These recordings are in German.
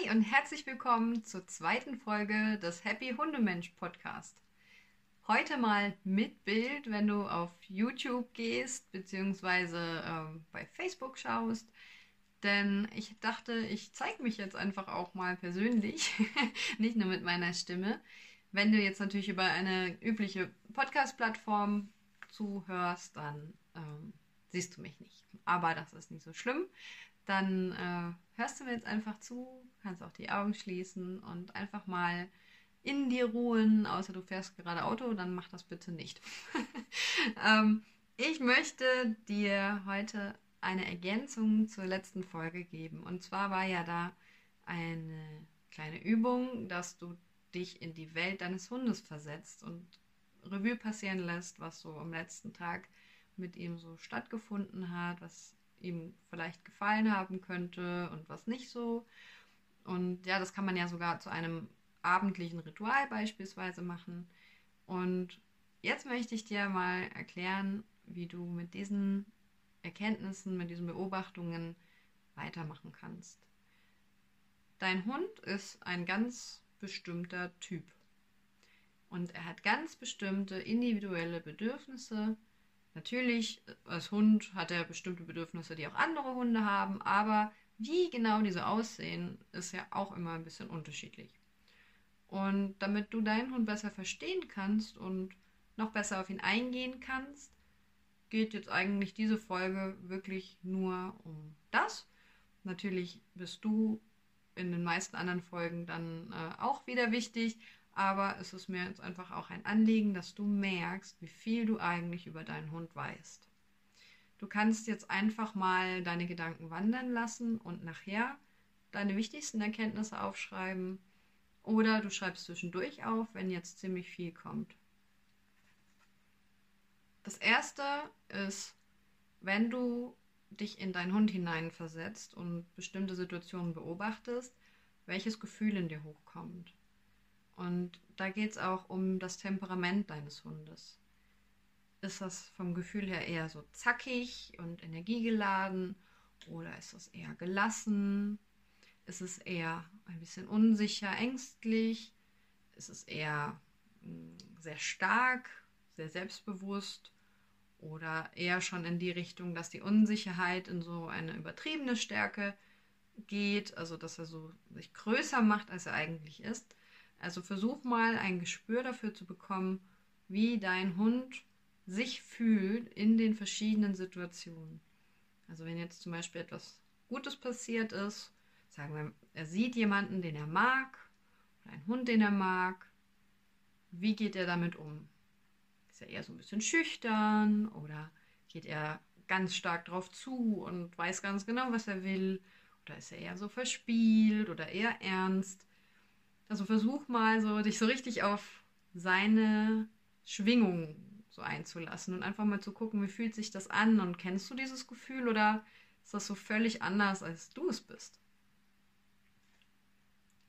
Hi und herzlich willkommen zur zweiten Folge des Happy Hundemensch Podcast. Heute mal mit Bild, wenn du auf YouTube gehst beziehungsweise ähm, bei Facebook schaust. Denn ich dachte, ich zeige mich jetzt einfach auch mal persönlich, nicht nur mit meiner Stimme. Wenn du jetzt natürlich über eine übliche Podcast-Plattform zuhörst, dann ähm, siehst du mich nicht. Aber das ist nicht so schlimm. Dann äh, hörst du mir jetzt einfach zu, kannst auch die Augen schließen und einfach mal in dir ruhen, außer du fährst gerade Auto, dann mach das bitte nicht. ähm, ich möchte dir heute eine Ergänzung zur letzten Folge geben. Und zwar war ja da eine kleine Übung, dass du dich in die Welt deines Hundes versetzt und Revue passieren lässt, was so am letzten Tag mit ihm so stattgefunden hat, was ihm vielleicht gefallen haben könnte und was nicht so. Und ja, das kann man ja sogar zu einem abendlichen Ritual beispielsweise machen. Und jetzt möchte ich dir mal erklären, wie du mit diesen Erkenntnissen, mit diesen Beobachtungen weitermachen kannst. Dein Hund ist ein ganz bestimmter Typ. Und er hat ganz bestimmte individuelle Bedürfnisse. Natürlich, als Hund hat er bestimmte Bedürfnisse, die auch andere Hunde haben, aber wie genau diese aussehen, ist ja auch immer ein bisschen unterschiedlich. Und damit du deinen Hund besser verstehen kannst und noch besser auf ihn eingehen kannst, geht jetzt eigentlich diese Folge wirklich nur um das. Natürlich bist du in den meisten anderen Folgen dann äh, auch wieder wichtig, aber es ist mir jetzt einfach auch ein Anliegen, dass du merkst, wie viel du eigentlich über deinen Hund weißt. Du kannst jetzt einfach mal deine Gedanken wandern lassen und nachher deine wichtigsten Erkenntnisse aufschreiben oder du schreibst zwischendurch auf, wenn jetzt ziemlich viel kommt. Das erste ist, wenn du dich in deinen Hund hineinversetzt und bestimmte Situationen beobachtest, welches Gefühl in dir hochkommt. Und da geht es auch um das Temperament deines Hundes. Ist das vom Gefühl her eher so zackig und energiegeladen oder ist das eher gelassen? Ist es eher ein bisschen unsicher, ängstlich? Ist es eher hm, sehr stark, sehr selbstbewusst? Oder eher schon in die Richtung, dass die Unsicherheit in so eine übertriebene Stärke geht, also dass er so sich größer macht, als er eigentlich ist. Also versuch mal ein Gespür dafür zu bekommen, wie dein Hund sich fühlt in den verschiedenen Situationen. Also wenn jetzt zum Beispiel etwas Gutes passiert ist, sagen wir, er sieht jemanden, den er mag, oder einen Hund, den er mag, wie geht er damit um? Ist er eher so ein bisschen schüchtern oder geht er ganz stark drauf zu und weiß ganz genau, was er will? Oder ist er eher so verspielt oder eher ernst? Also versuch mal so, dich so richtig auf seine Schwingung so einzulassen und einfach mal zu gucken, wie fühlt sich das an und kennst du dieses Gefühl oder ist das so völlig anders, als du es bist?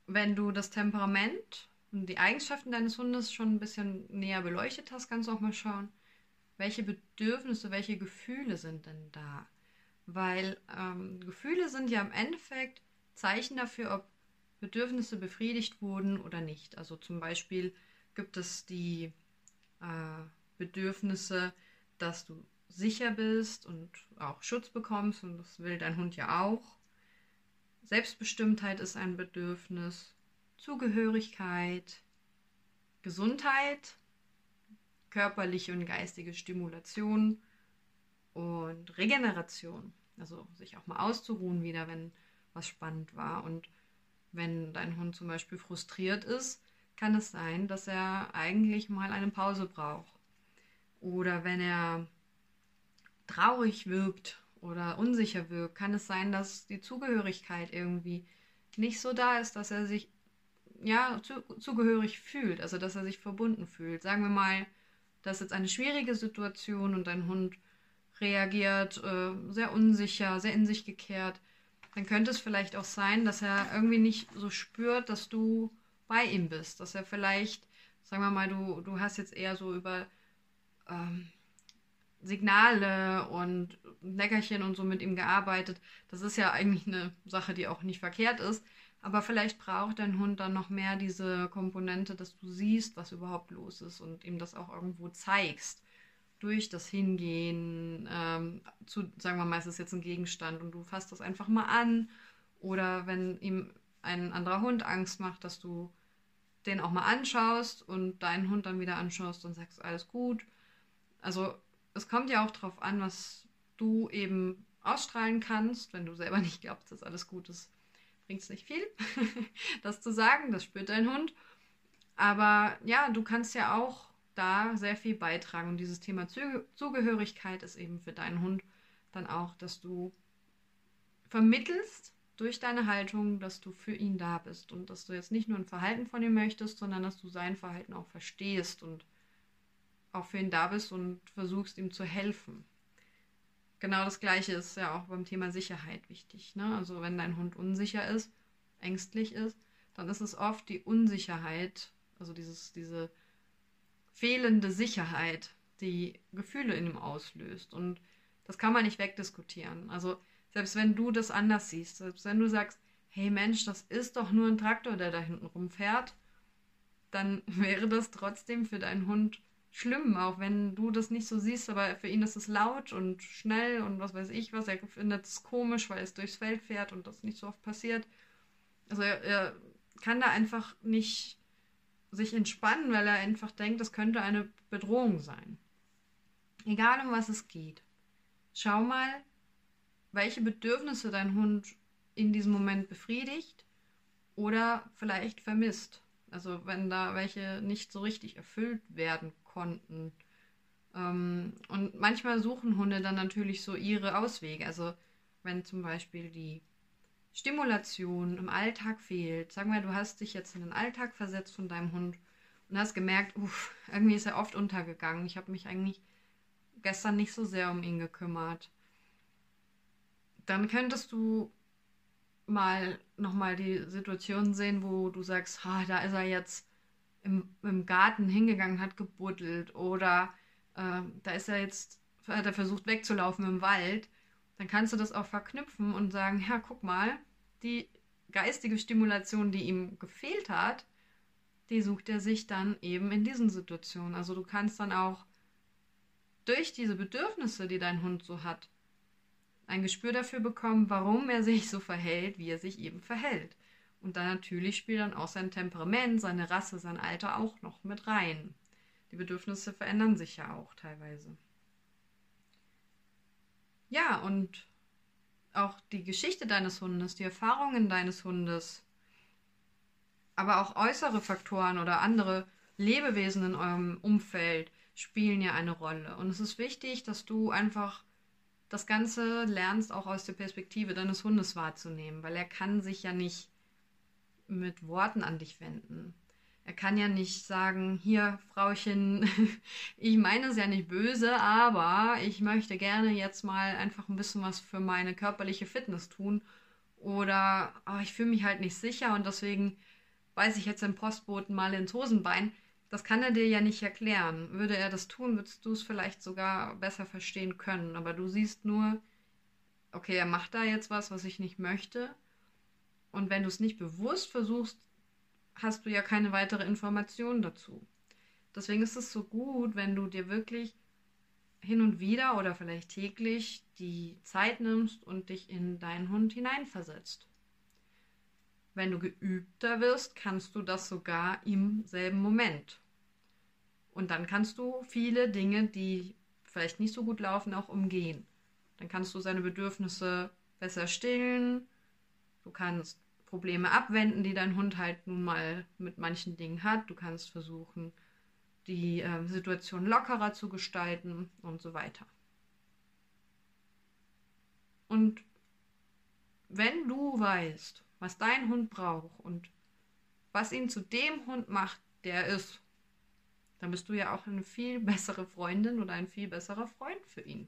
Wenn du das Temperament und die Eigenschaften deines Hundes schon ein bisschen näher beleuchtet hast, kannst du auch mal schauen, welche Bedürfnisse, welche Gefühle sind denn da? Weil ähm, Gefühle sind ja im Endeffekt Zeichen dafür, ob Bedürfnisse befriedigt wurden oder nicht. Also zum Beispiel gibt es die äh, Bedürfnisse, dass du sicher bist und auch Schutz bekommst und das will dein Hund ja auch. Selbstbestimmtheit ist ein Bedürfnis, Zugehörigkeit, Gesundheit, körperliche und geistige Stimulation und Regeneration. Also sich auch mal auszuruhen wieder, wenn was spannend war und wenn dein Hund zum Beispiel frustriert ist, kann es sein, dass er eigentlich mal eine Pause braucht. Oder wenn er traurig wirkt oder unsicher wirkt, kann es sein, dass die Zugehörigkeit irgendwie nicht so da ist, dass er sich ja zu, zugehörig fühlt, also dass er sich verbunden fühlt. Sagen wir mal, das ist jetzt eine schwierige Situation und dein Hund reagiert äh, sehr unsicher, sehr in sich gekehrt dann könnte es vielleicht auch sein, dass er irgendwie nicht so spürt, dass du bei ihm bist. Dass er vielleicht, sagen wir mal, du, du hast jetzt eher so über, ähm, Signale und Leckerchen und so mit ihm gearbeitet. Das ist ja eigentlich eine Sache, die auch nicht verkehrt ist. Aber vielleicht braucht dein Hund dann noch mehr diese Komponente, dass du siehst, was überhaupt los ist und ihm das auch irgendwo zeigst. Durch das Hingehen ähm, zu, sagen wir mal, es ist jetzt ein Gegenstand und du fasst das einfach mal an. Oder wenn ihm ein anderer Hund Angst macht, dass du den auch mal anschaust und deinen Hund dann wieder anschaust und sagst, alles gut. Also es kommt ja auch darauf an, was du eben ausstrahlen kannst, wenn du selber nicht glaubst, dass alles gut ist. Bringt es nicht viel, das zu sagen, das spürt dein Hund. Aber ja, du kannst ja auch da sehr viel beitragen. Und dieses Thema Zugehörigkeit ist eben für deinen Hund dann auch, dass du vermittelst, durch deine Haltung, dass du für ihn da bist und dass du jetzt nicht nur ein Verhalten von ihm möchtest, sondern dass du sein Verhalten auch verstehst und auch für ihn da bist und versuchst ihm zu helfen. Genau das gleiche ist ja auch beim Thema Sicherheit wichtig. Ne? Also wenn dein Hund unsicher ist, ängstlich ist, dann ist es oft die Unsicherheit, also dieses, diese fehlende Sicherheit, die Gefühle in ihm auslöst. Und das kann man nicht wegdiskutieren. Also selbst wenn du das anders siehst, selbst wenn du sagst, hey Mensch, das ist doch nur ein Traktor, der da hinten rumfährt, dann wäre das trotzdem für deinen Hund schlimm, auch wenn du das nicht so siehst, aber für ihn ist es laut und schnell und was weiß ich was. Er findet es komisch, weil es durchs Feld fährt und das nicht so oft passiert. Also er, er kann da einfach nicht sich entspannen, weil er einfach denkt, das könnte eine Bedrohung sein. Egal um was es geht. Schau mal, welche Bedürfnisse dein Hund in diesem Moment befriedigt oder vielleicht vermisst. Also wenn da welche nicht so richtig erfüllt werden konnten. Ähm, und manchmal suchen Hunde dann natürlich so ihre Auswege. Also wenn zum Beispiel die Stimulation im Alltag fehlt. Sagen wir, du hast dich jetzt in den Alltag versetzt von deinem Hund und hast gemerkt, uff, irgendwie ist er oft untergegangen. Ich habe mich eigentlich gestern nicht so sehr um ihn gekümmert dann könntest du mal nochmal die Situation sehen, wo du sagst, ha, da ist er jetzt im, im Garten hingegangen, hat gebuddelt oder äh, da ist er jetzt, hat er versucht wegzulaufen im Wald, dann kannst du das auch verknüpfen und sagen, ja, guck mal, die geistige Stimulation, die ihm gefehlt hat, die sucht er sich dann eben in diesen Situationen. Also du kannst dann auch durch diese Bedürfnisse, die dein Hund so hat, ein Gespür dafür bekommen, warum er sich so verhält, wie er sich eben verhält. Und dann natürlich spielt dann auch sein Temperament, seine Rasse, sein Alter auch noch mit rein. Die Bedürfnisse verändern sich ja auch teilweise. Ja, und auch die Geschichte deines Hundes, die Erfahrungen deines Hundes, aber auch äußere Faktoren oder andere Lebewesen in eurem Umfeld spielen ja eine Rolle. Und es ist wichtig, dass du einfach das Ganze lernst auch aus der Perspektive deines Hundes wahrzunehmen, weil er kann sich ja nicht mit Worten an dich wenden. Er kann ja nicht sagen, hier, Frauchen, ich meine es ja nicht böse, aber ich möchte gerne jetzt mal einfach ein bisschen was für meine körperliche Fitness tun. Oder oh, ich fühle mich halt nicht sicher und deswegen beiße ich jetzt den Postboten mal ins Hosenbein. Das kann er dir ja nicht erklären. Würde er das tun, würdest du es vielleicht sogar besser verstehen können. Aber du siehst nur, okay, er macht da jetzt was, was ich nicht möchte. Und wenn du es nicht bewusst versuchst, hast du ja keine weitere Information dazu. Deswegen ist es so gut, wenn du dir wirklich hin und wieder oder vielleicht täglich die Zeit nimmst und dich in deinen Hund hineinversetzt. Wenn du geübter wirst, kannst du das sogar im selben Moment. Und dann kannst du viele Dinge, die vielleicht nicht so gut laufen, auch umgehen. Dann kannst du seine Bedürfnisse besser stillen. Du kannst Probleme abwenden, die dein Hund halt nun mal mit manchen Dingen hat. Du kannst versuchen, die äh, Situation lockerer zu gestalten und so weiter. Und wenn du weißt, was dein Hund braucht und was ihn zu dem Hund macht, der er ist, dann bist du ja auch eine viel bessere Freundin oder ein viel besserer Freund für ihn.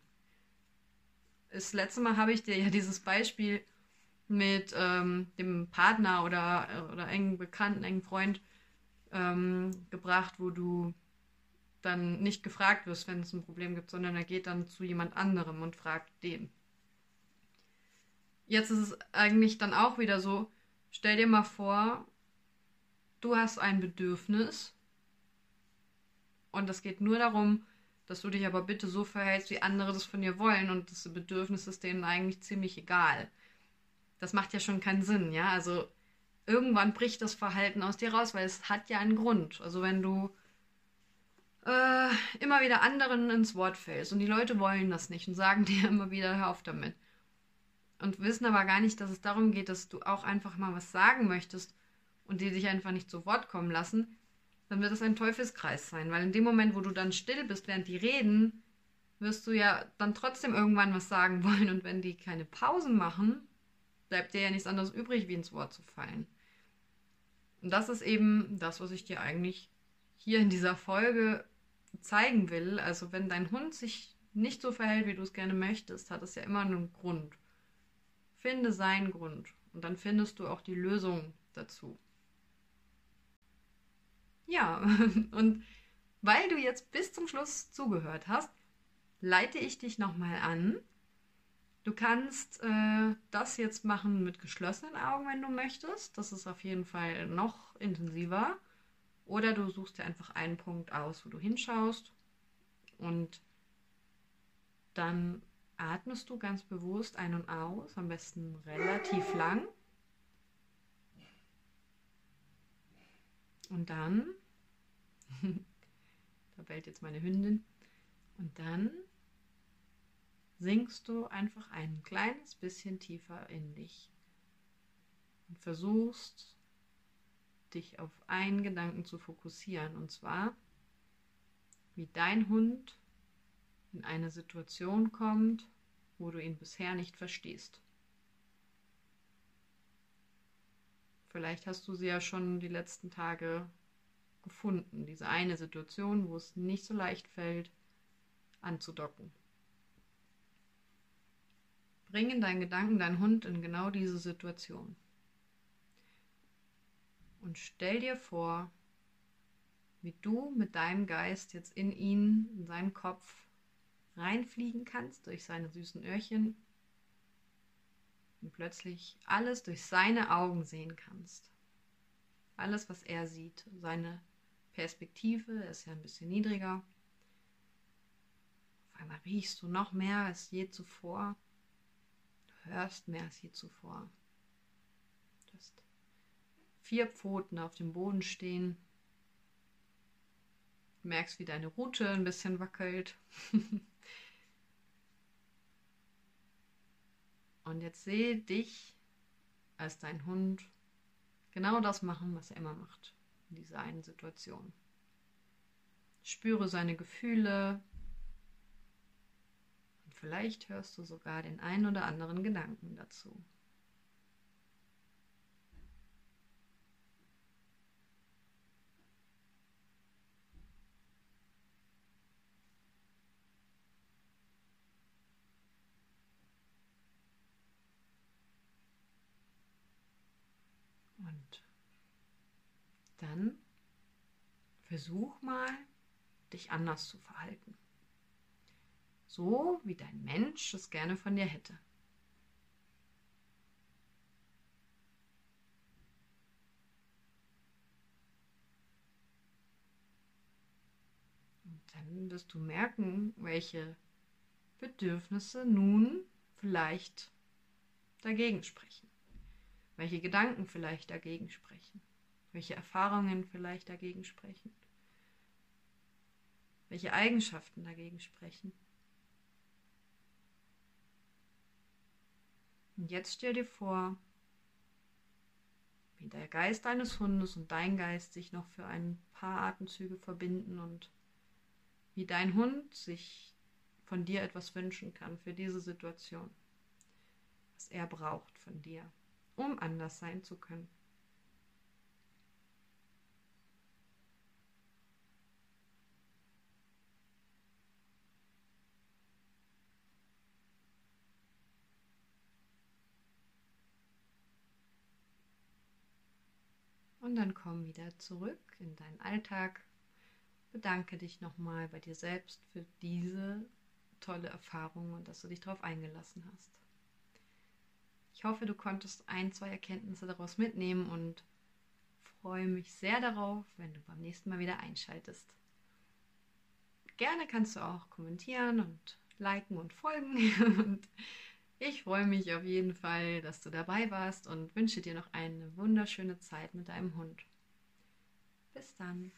Das letzte Mal habe ich dir ja dieses Beispiel mit ähm, dem Partner oder, oder engen Bekannten, engen Freund ähm, gebracht, wo du dann nicht gefragt wirst, wenn es ein Problem gibt, sondern er geht dann zu jemand anderem und fragt den. Jetzt ist es eigentlich dann auch wieder so, stell dir mal vor, du hast ein Bedürfnis und es geht nur darum, dass du dich aber bitte so verhältst, wie andere das von dir wollen und das Bedürfnis ist denen eigentlich ziemlich egal. Das macht ja schon keinen Sinn, ja? Also irgendwann bricht das Verhalten aus dir raus, weil es hat ja einen Grund. Also wenn du äh, immer wieder anderen ins Wort fällst und die Leute wollen das nicht und sagen dir immer wieder, hör auf damit. Und wissen aber gar nicht, dass es darum geht, dass du auch einfach mal was sagen möchtest und die dich einfach nicht zu Wort kommen lassen, dann wird es ein Teufelskreis sein. Weil in dem Moment, wo du dann still bist, während die reden, wirst du ja dann trotzdem irgendwann was sagen wollen. Und wenn die keine Pausen machen, bleibt dir ja nichts anderes übrig, wie ins Wort zu fallen. Und das ist eben das, was ich dir eigentlich hier in dieser Folge zeigen will. Also wenn dein Hund sich nicht so verhält, wie du es gerne möchtest, hat es ja immer einen Grund. Finde seinen Grund und dann findest du auch die Lösung dazu. Ja, und weil du jetzt bis zum Schluss zugehört hast, leite ich dich nochmal an. Du kannst äh, das jetzt machen mit geschlossenen Augen, wenn du möchtest. Das ist auf jeden Fall noch intensiver. Oder du suchst dir einfach einen Punkt aus, wo du hinschaust und dann atmest du ganz bewusst ein und aus, am besten relativ lang. Und dann, da bellt jetzt meine Hündin, und dann sinkst du einfach ein kleines bisschen tiefer in dich und versuchst dich auf einen Gedanken zu fokussieren, und zwar, wie dein Hund in eine Situation kommt, wo du ihn bisher nicht verstehst. Vielleicht hast du sie ja schon die letzten Tage gefunden, diese eine Situation, wo es nicht so leicht fällt, anzudocken. Bring in deinen Gedanken deinen Hund in genau diese Situation. Und stell dir vor, wie du mit deinem Geist jetzt in ihn, in seinen Kopf reinfliegen kannst durch seine süßen Öhrchen und plötzlich alles durch seine Augen sehen kannst. Alles, was er sieht, seine Perspektive ist ja ein bisschen niedriger. Auf einmal riechst du noch mehr als je zuvor. Hörst mehr als je zuvor. Du hast vier Pfoten auf dem Boden stehen. Du merkst, wie deine Rute ein bisschen wackelt. Und jetzt sehe dich als dein Hund genau das machen, was er immer macht in dieser einen Situation. Spüre seine Gefühle vielleicht hörst du sogar den einen oder anderen Gedanken dazu. dann versuch mal, dich anders zu verhalten. So wie dein Mensch es gerne von dir hätte. Und dann wirst du merken, welche Bedürfnisse nun vielleicht dagegen sprechen. Welche Gedanken vielleicht dagegen sprechen welche Erfahrungen vielleicht dagegen sprechen, welche Eigenschaften dagegen sprechen. Und jetzt stell dir vor, wie der Geist deines Hundes und dein Geist sich noch für ein paar Atemzüge verbinden und wie dein Hund sich von dir etwas wünschen kann für diese Situation, was er braucht von dir, um anders sein zu können. Und dann komm wieder zurück in deinen Alltag. bedanke dich nochmal bei dir selbst für diese tolle Erfahrung und dass du dich darauf eingelassen hast. Ich hoffe, du konntest ein, zwei Erkenntnisse daraus mitnehmen und freue mich sehr darauf, wenn du beim nächsten Mal wieder einschaltest. Gerne kannst du auch kommentieren und liken und folgen. Und ich freue mich auf jeden Fall, dass du dabei warst und wünsche dir noch eine wunderschöne Zeit mit deinem Hund. Bis dann.